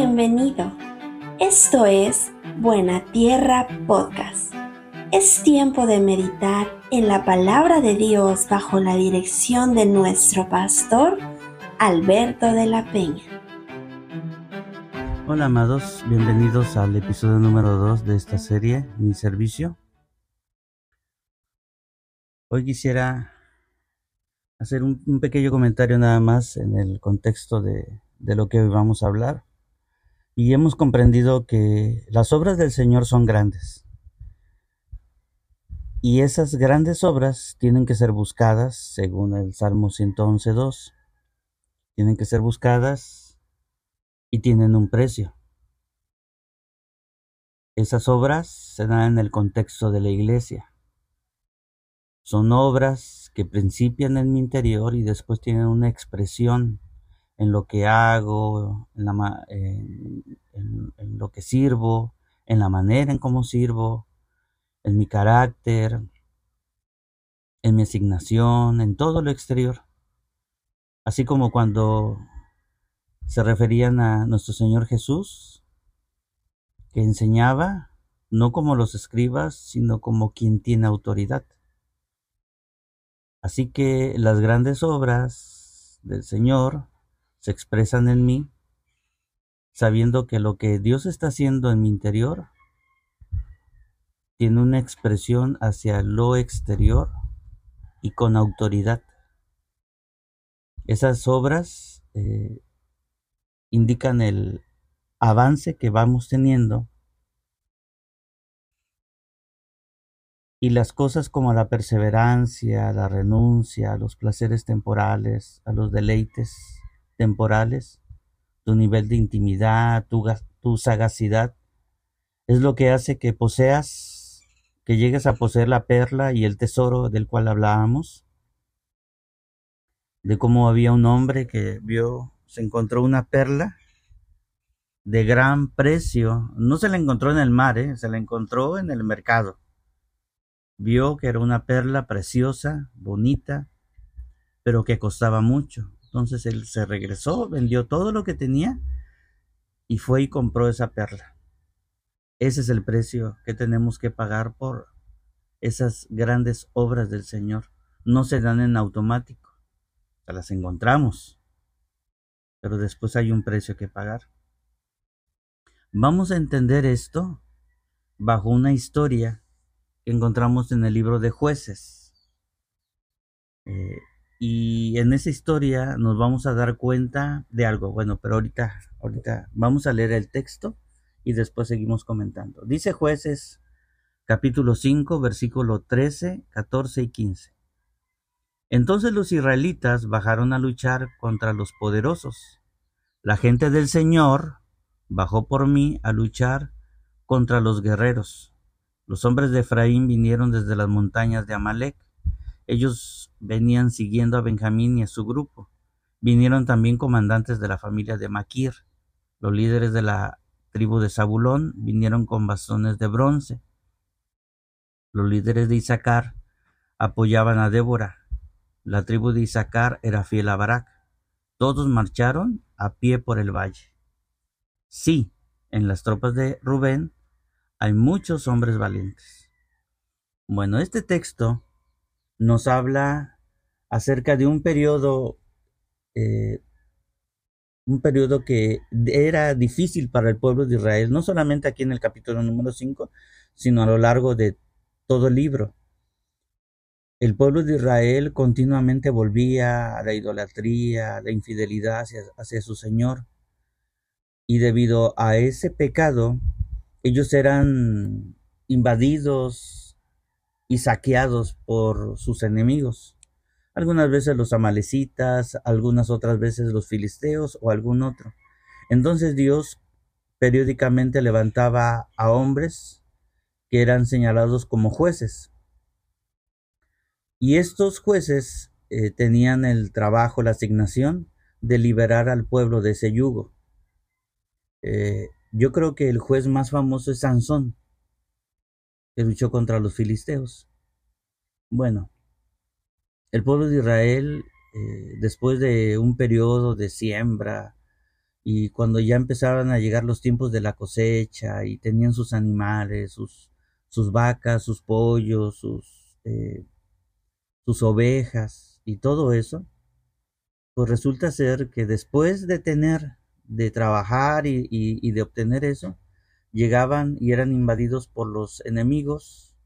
Bienvenido. Esto es Buena Tierra Podcast. Es tiempo de meditar en la palabra de Dios bajo la dirección de nuestro pastor Alberto de la Peña. Hola amados, bienvenidos al episodio número 2 de esta serie, Mi Servicio. Hoy quisiera hacer un, pequeño comentario nada más en el contexto de, lo que hoy vamos a hablar. Y hemos comprendido que las obras del Señor son grandes. Y esas grandes obras tienen que ser buscadas, según el Salmo 111.2. Tienen que ser buscadas y tienen un precio. Esas obras se dan en el contexto de la iglesia. Son obras que principian en mi interior y después tienen una expresión en lo que hago, en, la, lo que sirvo, en la manera en cómo sirvo, en mi carácter, en mi asignación, en todo lo exterior. Así como cuando se referían a nuestro Señor Jesús, que enseñaba no como los escribas, sino como quien tiene autoridad. Así que las grandes obras del Señor se expresan en mí, sabiendo que lo que Dios está haciendo en mi interior tiene una expresión hacia lo exterior y con autoridad. Esas obras eh, indican el avance que vamos teniendo y las cosas como la perseverancia, la renuncia, los placeres temporales, a los deleites temporales, tu nivel de intimidad, tu, tu sagacidad, es lo que hace que poseas, que llegues a poseer la perla y el tesoro del cual hablábamos, de cómo había un hombre que vio, se encontró una perla de gran precio, no se la encontró en el mar, ¿eh? se la encontró en el mercado Vio que era una perla preciosa, bonita, pero que costaba mucho. Entonces él se regresó, vendió todo lo que tenía y fue y compró esa perla. Ese es el precio que tenemos que pagar por esas grandes obras del Señor. No se dan en automático, las encontramos, pero después hay un precio que pagar. Vamos a entender esto bajo una historia encontramos en el libro de jueces. Eh, y en esa historia nos vamos a dar cuenta de algo. Bueno, pero ahorita, ahorita vamos a leer el texto y después seguimos comentando. Dice jueces capítulo 5, versículo 13, 14 y 15. Entonces los israelitas bajaron a luchar contra los poderosos. La gente del Señor bajó por mí a luchar contra los guerreros. Los hombres de Efraín vinieron desde las montañas de Amalek. Ellos venían siguiendo a Benjamín y a su grupo. Vinieron también comandantes de la familia de Maquir. Los líderes de la tribu de Zabulón vinieron con bastones de bronce. Los líderes de Isaacar apoyaban a Débora. La tribu de Isaacar era fiel a Barak. Todos marcharon a pie por el valle. Sí, en las tropas de Rubén hay muchos hombres valientes. Bueno, este texto nos habla acerca de un periodo, eh, un periodo que era difícil para el pueblo de Israel, no solamente aquí en el capítulo número 5, sino a lo largo de todo el libro. El pueblo de Israel continuamente volvía a la idolatría, a la infidelidad hacia su Señor. Y debido a ese pecado, ellos eran invadidos y saqueados por sus enemigos. Algunas veces los amalecitas, algunas otras veces los filisteos o algún otro. Entonces Dios periódicamente levantaba a hombres que eran señalados como jueces. Y estos jueces eh, tenían el trabajo, la asignación de liberar al pueblo de ese yugo. Eh, yo creo que el juez más famoso es Sansón, que luchó contra los filisteos. Bueno, el pueblo de Israel, eh, después de un periodo de siembra, Y cuando ya empezaban a llegar los tiempos de la cosecha y tenían sus animales, sus, sus vacas, sus pollos, sus, eh, sus ovejas y todo eso, pues resulta ser que después de tener, de trabajar y, de obtener eso, llegaban y eran invadidos por los enemigos,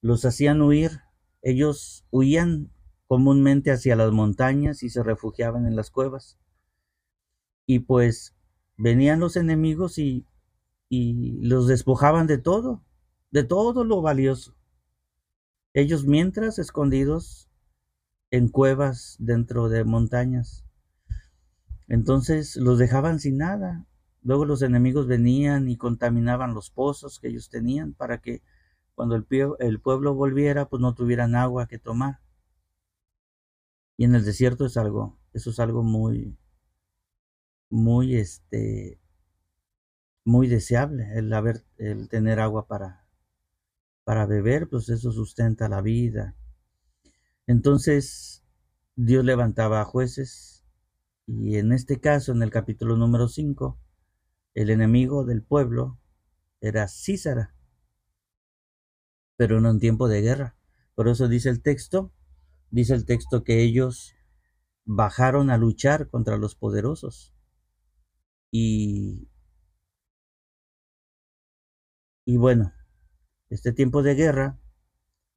los hacían huir, ellos huían comúnmente hacia las montañas y se refugiaban en las cuevas. Y pues venían los enemigos y, y los despojaban de todo, de todo lo valioso. Ellos mientras escondidos en cuevas dentro de montañas. Entonces los dejaban sin nada. Luego los enemigos venían y contaminaban los pozos que ellos tenían para que cuando el, el pueblo volviera pues no tuvieran agua que tomar. Y en el desierto es algo, eso es algo muy, muy, este, muy deseable, el haber, el tener agua para, para beber, pues eso sustenta la vida. Entonces, Dios levantaba a jueces y en este caso, en el capítulo número 5, el enemigo del pueblo era Císara, pero no en tiempo de guerra. Por eso dice el texto, dice el texto que ellos bajaron a luchar contra los poderosos. Y, y bueno, este tiempo de guerra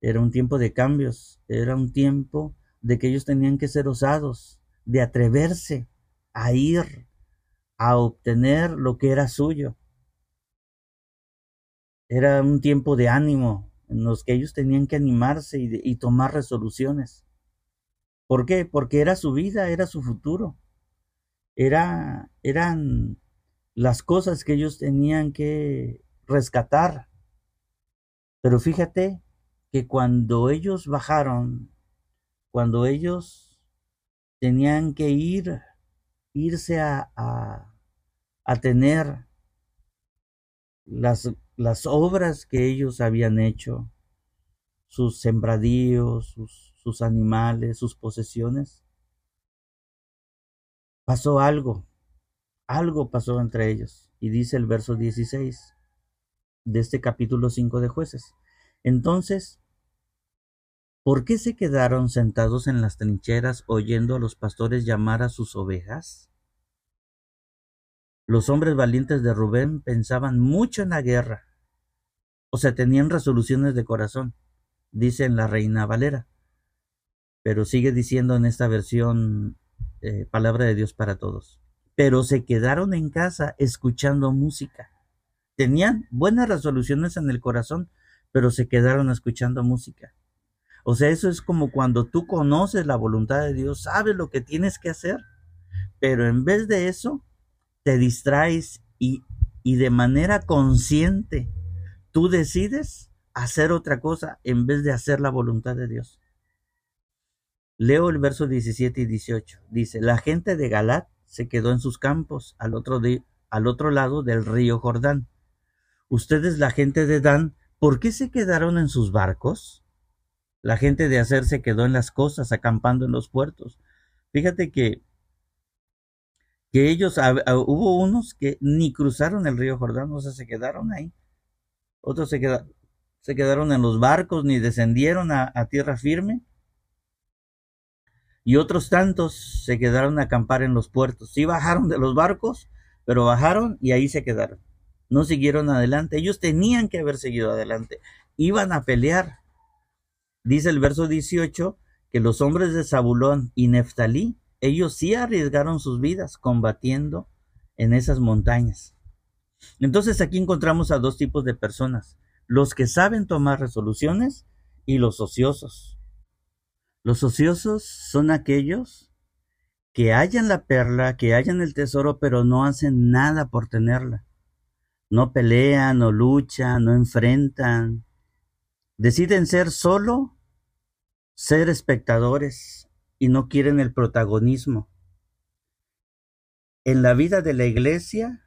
era un tiempo de cambios, era un tiempo de que ellos tenían que ser osados, de atreverse a ir a obtener lo que era suyo. Era un tiempo de ánimo en los que ellos tenían que animarse y, tomar resoluciones. ¿Por qué? Porque era su vida, era su futuro. Era, eran las cosas que ellos tenían que rescatar. Pero fíjate que cuando ellos bajaron, cuando ellos tenían que ir, irse a, a, tener las, las obras que ellos habían hecho, sus sembradíos, sus, sus animales, sus posesiones, pasó algo, algo pasó entre ellos. Y dice el verso 16 de este capítulo 5 de jueces. Entonces, ¿por qué se quedaron sentados en las trincheras oyendo a los pastores llamar a sus ovejas? Los hombres valientes de Rubén pensaban mucho en la guerra, o sea, tenían resoluciones de corazón, dice en la Reina Valera, pero sigue diciendo en esta versión eh, Palabra de Dios para Todos. Pero se quedaron en casa escuchando música. Tenían buenas resoluciones en el corazón, pero se quedaron escuchando música. O sea, eso es como cuando tú conoces la voluntad de Dios, sabes lo que tienes que hacer, pero en vez de eso, te distraes y, y de manera consciente tú decides hacer otra cosa en vez de hacer la voluntad de Dios. Leo el verso 17 y 18. Dice, la gente de Galat se quedó en sus campos al otro, al otro lado del río Jordán. Ustedes, la gente de Dan, ¿Por qué se quedaron en sus barcos? La gente de hacer se quedó en las costas, acampando en los puertos. Fíjate que, que ellos, hubo unos que ni cruzaron el río Jordán, o sea, se quedaron ahí. Otros se, se quedaron en los barcos, ni descendieron a, a tierra firme. Y otros tantos se quedaron a acampar en los puertos. Sí bajaron de los barcos, pero bajaron y ahí se quedaron no siguieron adelante. Ellos tenían que haber seguido adelante. Iban a pelear. Dice el verso 18 que los hombres de Zabulón y Neftalí, ellos sí arriesgaron sus vidas combatiendo en esas montañas. Entonces aquí encontramos a dos tipos de personas, los que saben tomar resoluciones y los ociosos. Los ociosos son aquellos que hallan la perla, que hallan el tesoro, pero no hacen nada por tenerla no pelean, no luchan, no enfrentan. Deciden ser solo, ser espectadores y no quieren el protagonismo. En la vida de la iglesia,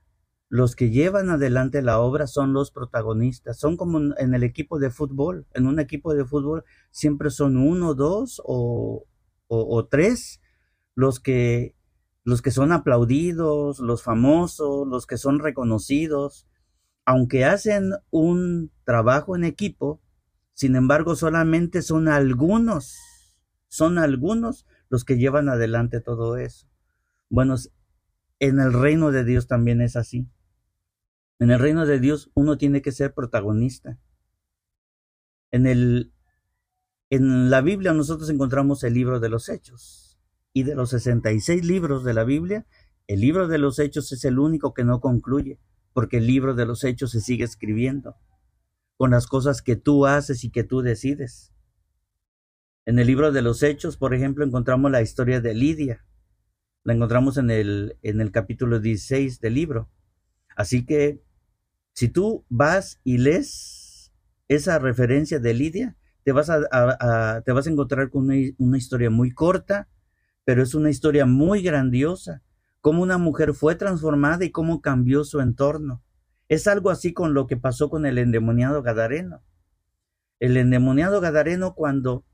los que llevan adelante la obra son los protagonistas. Son como en el equipo de fútbol. En un equipo de fútbol siempre son uno, dos o, tres los que los que son aplaudidos, los famosos, los que son reconocidos, aunque hacen un trabajo en equipo, sin embargo solamente son algunos, son algunos los que llevan adelante todo eso. Bueno, en el reino de Dios también es así. En el reino de Dios uno tiene que ser protagonista. En el en la Biblia nosotros encontramos el libro de los Hechos. Y de los 66 libros de la Biblia, el libro de los Hechos es el único que no concluye, porque el libro de los Hechos se sigue escribiendo con las cosas que tú haces y que tú decides. En el libro de los Hechos, por ejemplo, encontramos la historia de Lidia. La encontramos en el, en el capítulo 16 del libro. Así que, si tú vas y lees esa referencia de Lidia, te vas a, te vas a encontrar con una, historia muy corta, pero es una historia muy grandiosa, cómo una mujer fue transformada y cómo cambió su entorno. Es algo así con lo que pasó con el endemoniado Gadareno. El endemoniado Gadareno cuando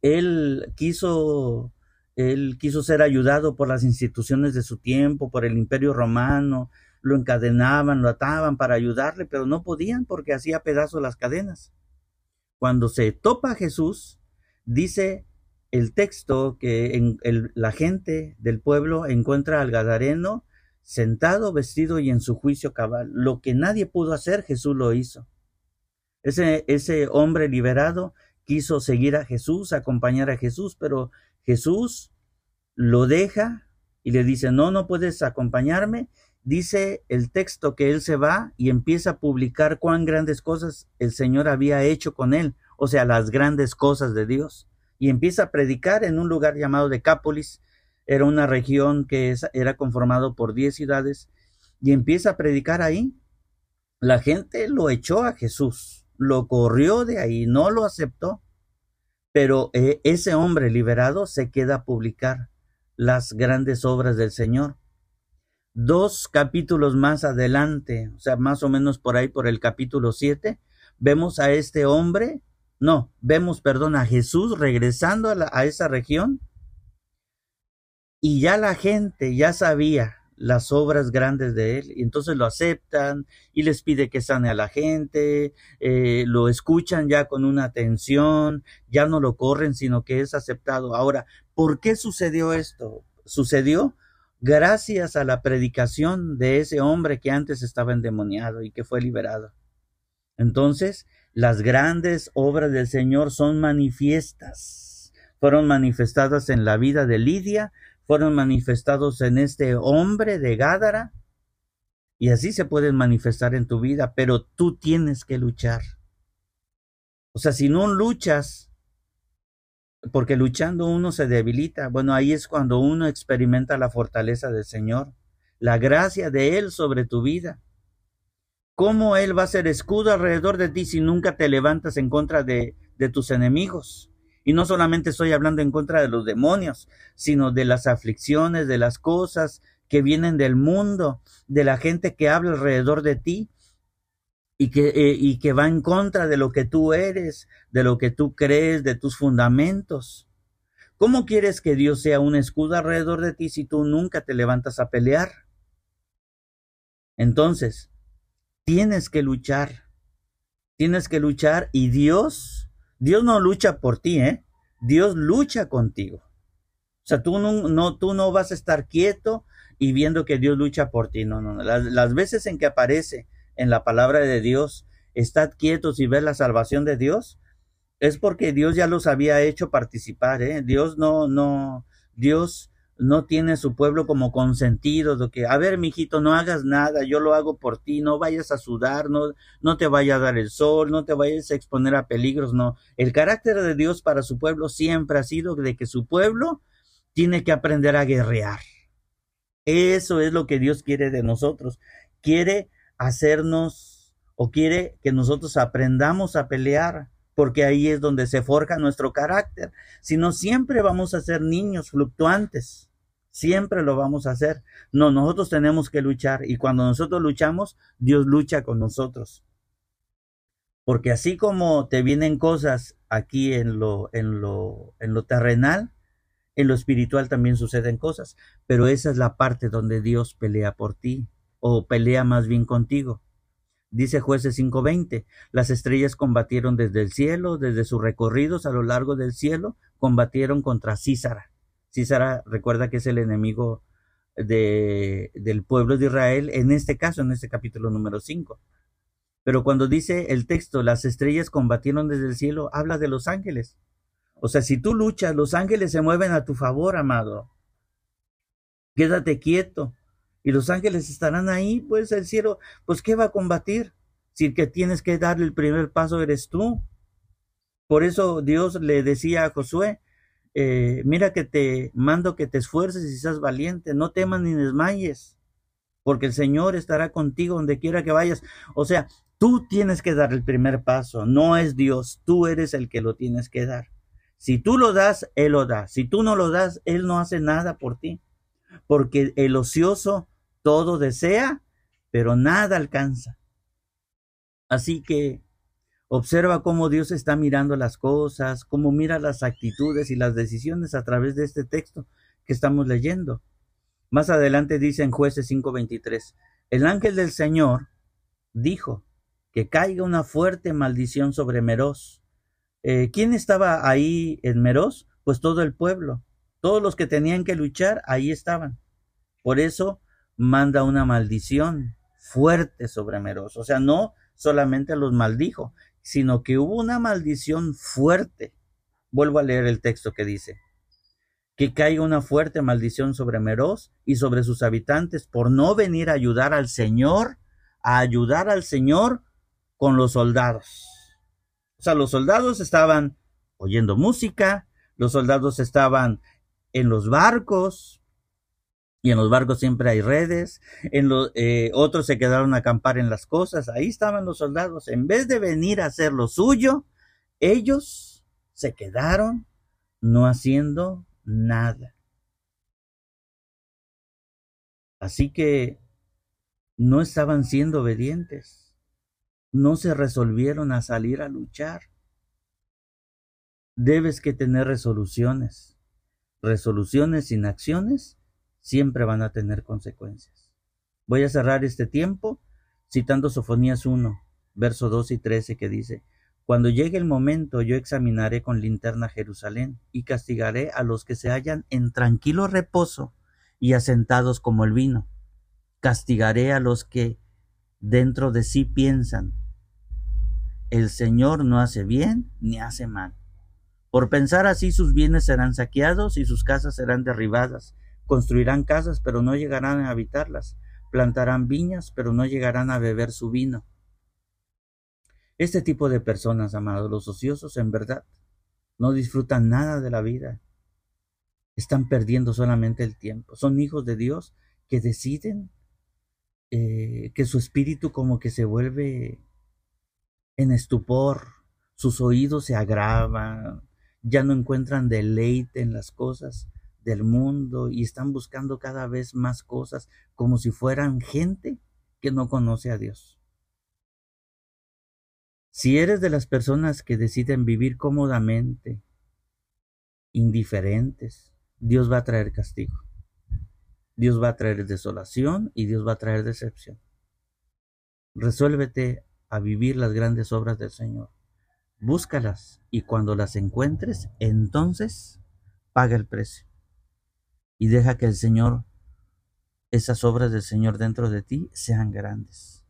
él quiso él quiso ser ayudado por las instituciones de su tiempo, por el imperio romano, lo encadenaban, lo ataban para ayudarle, pero no podían porque hacía pedazos las cadenas. Cuando se topa a Jesús, dice el texto que en la gente del pueblo encuentra al Gadareno sentado, vestido y en su juicio cabal. Lo que nadie pudo hacer, Jesús lo hizo. Ese, hombre liberado quiso seguir a Jesús, acompañar a Jesús, pero Jesús lo deja y le dice, no, no puedes acompañarme. Dice el texto que él se va y empieza a publicar cuán grandes cosas el Señor había hecho con él, o sea, las grandes cosas de Dios. Y empieza a predicar en un lugar llamado Decápolis, era una región que era conformado por diez ciudades, y empieza a predicar ahí. La gente lo echó a Jesús, lo corrió de ahí, no lo aceptó, pero eh, ese hombre liberado se queda a publicar las grandes obras del Señor dos capítulos más adelante, o sea, más o menos por ahí, por el capítulo 7, vemos a este hombre, no, vemos, perdón, a Jesús regresando a esa región y ya la gente ya sabía las obras grandes de él y entonces lo aceptan y les pide que sane a la gente, eh, lo escuchan ya con una atención, ya no lo corren, sino que es aceptado. Ahora, ¿por qué sucedió esto? Sucedió gracias a la predicación de ese hombre que antes estaba endemoniado y que fue liberado. Entonces, las grandes obras del Señor son manifiestas. Fueron manifestadas en la vida de Lidia, fueron manifestados en este hombre de Gádara, y así se pueden manifestar en tu vida, pero tú tienes que luchar. O sea, si no luchas, porque luchando uno se debilita. Bueno, ahí es cuando uno experimenta la fortaleza del Señor, la gracia de Él sobre tu vida. ¿Cómo Él va a ser escudo alrededor de ti si nunca te levantas en contra de, de tus enemigos? Y no solamente estoy hablando en contra de los demonios, sino de las aflicciones, de las cosas que vienen del mundo, de la gente que habla alrededor de ti, y que, eh, y que va en contra de lo que tú eres, de lo que tú crees, de tus fundamentos. ¿Cómo quieres que Dios sea un escudo alrededor de ti si tú nunca te levantas a pelear? Entonces, tienes que luchar. Tienes que luchar y Dios, Dios no lucha por ti, ¿eh? Dios lucha contigo. O sea, tú no, no, tú no vas a estar quieto y viendo que Dios lucha por ti. No, no, no. Las, las veces en que aparece en la palabra de Dios, estad quietos y ver la salvación de Dios, es porque Dios ya los había hecho participar, ¿eh? Dios no, no, Dios no tiene su pueblo como consentido de que, a ver, mijito, no hagas nada, yo lo hago por ti, no vayas a sudar, no, no te vaya a dar el sol, no te vayas a exponer a peligros, no. El carácter de Dios para su pueblo siempre ha sido de que su pueblo tiene que aprender a guerrear. Eso es lo que Dios quiere de nosotros. Quiere hacernos o quiere que nosotros aprendamos a pelear, porque ahí es donde se forja nuestro carácter. Si no, siempre vamos a ser niños fluctuantes. Siempre lo vamos a hacer. No, nosotros tenemos que luchar y cuando nosotros luchamos, Dios lucha con nosotros. Porque así como te vienen cosas aquí en lo, en lo, en lo terrenal, En lo espiritual también suceden cosas, pero esa es la parte donde Dios pelea por ti, o pelea más bien contigo. Dice jueces 5:20, las estrellas combatieron desde el cielo, desde sus recorridos a lo largo del cielo, combatieron contra Císara. Císara recuerda que es el enemigo de, del pueblo de Israel, en este caso, en este capítulo número 5. Pero cuando dice el texto, las estrellas combatieron desde el cielo, habla de los ángeles. O sea, si tú luchas, los ángeles se mueven a tu favor, amado. Quédate quieto, y los ángeles estarán ahí, pues el cielo, pues ¿qué va a combatir? Si el que tienes que darle el primer paso eres tú. Por eso Dios le decía a Josué, eh, mira que te mando que te esfuerces y seas valiente, no temas ni desmayes, porque el Señor estará contigo donde quiera que vayas. O sea, tú tienes que dar el primer paso, no es Dios, tú eres el que lo tienes que dar. Si tú lo das, Él lo da. Si tú no lo das, Él no hace nada por ti. Porque el ocioso todo desea, pero nada alcanza. Así que observa cómo Dios está mirando las cosas, cómo mira las actitudes y las decisiones a través de este texto que estamos leyendo. Más adelante dice en jueces 5:23, el ángel del Señor dijo que caiga una fuerte maldición sobre Meroz. Eh, ¿Quién estaba ahí en Meroz? Pues todo el pueblo. Todos los que tenían que luchar, ahí estaban. Por eso manda una maldición fuerte sobre Meroz. O sea, no solamente los maldijo, sino que hubo una maldición fuerte. Vuelvo a leer el texto que dice, que caiga una fuerte maldición sobre Meroz y sobre sus habitantes por no venir a ayudar al Señor, a ayudar al Señor con los soldados. O sea, los soldados estaban oyendo música, los soldados estaban en los barcos, y en los barcos siempre hay redes, en los, eh, otros se quedaron a acampar en las cosas, ahí estaban los soldados, en vez de venir a hacer lo suyo, ellos se quedaron no haciendo nada. Así que no estaban siendo obedientes, no se resolvieron a salir a luchar. Debes que tener resoluciones, resoluciones sin acciones siempre van a tener consecuencias. Voy a cerrar este tiempo citando Sofonías 1, verso 2 y 13 que dice, Cuando llegue el momento yo examinaré con linterna Jerusalén y castigaré a los que se hallan en tranquilo reposo y asentados como el vino. Castigaré a los que dentro de sí piensan, el Señor no hace bien ni hace mal. Por pensar así sus bienes serán saqueados y sus casas serán derribadas Construirán casas, pero no llegarán a habitarlas. Plantarán viñas, pero no llegarán a beber su vino. Este tipo de personas, amados, los ociosos, en verdad, no disfrutan nada de la vida. Están perdiendo solamente el tiempo. Son hijos de Dios que deciden eh, que su espíritu como que se vuelve en estupor, sus oídos se agravan, ya no encuentran deleite en las cosas del mundo y están buscando cada vez más cosas como si fueran gente que no conoce a Dios. Si eres de las personas que deciden vivir cómodamente, indiferentes, Dios va a traer castigo. Dios va a traer desolación y Dios va a traer decepción. Resuélvete a vivir las grandes obras del Señor. Búscalas y cuando las encuentres, entonces paga el precio y deja que el Señor, esas obras del Señor dentro de ti sean grandes.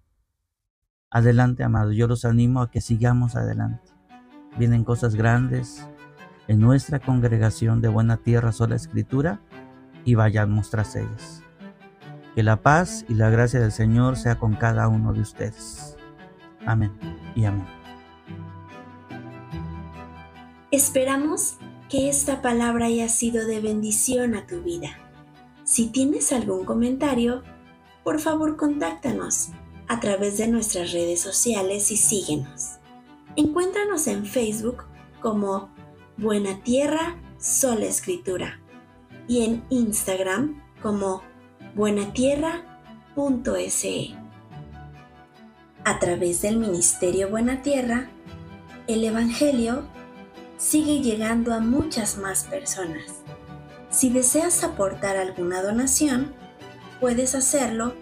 Adelante, amado, yo los animo a que sigamos adelante. Vienen cosas grandes en nuestra congregación de Buena Tierra Sola Escritura y vayamos tras ellas. Que la paz y la gracia del Señor sea con cada uno de ustedes. Amén y amén. Esperamos que esta palabra haya sido de bendición a tu vida. Si tienes algún comentario, por favor contáctanos a través de nuestras redes sociales y síguenos. Encuéntranos en Facebook como Buena Tierra Sola Escritura y en Instagram como buenatierra.se. A través del Ministerio Buena Tierra, el Evangelio sigue llegando a muchas más personas. Si deseas aportar alguna donación, puedes hacerlo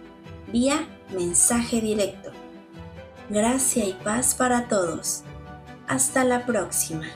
vía mensaje directo. Gracia y paz para todos. Hasta la próxima.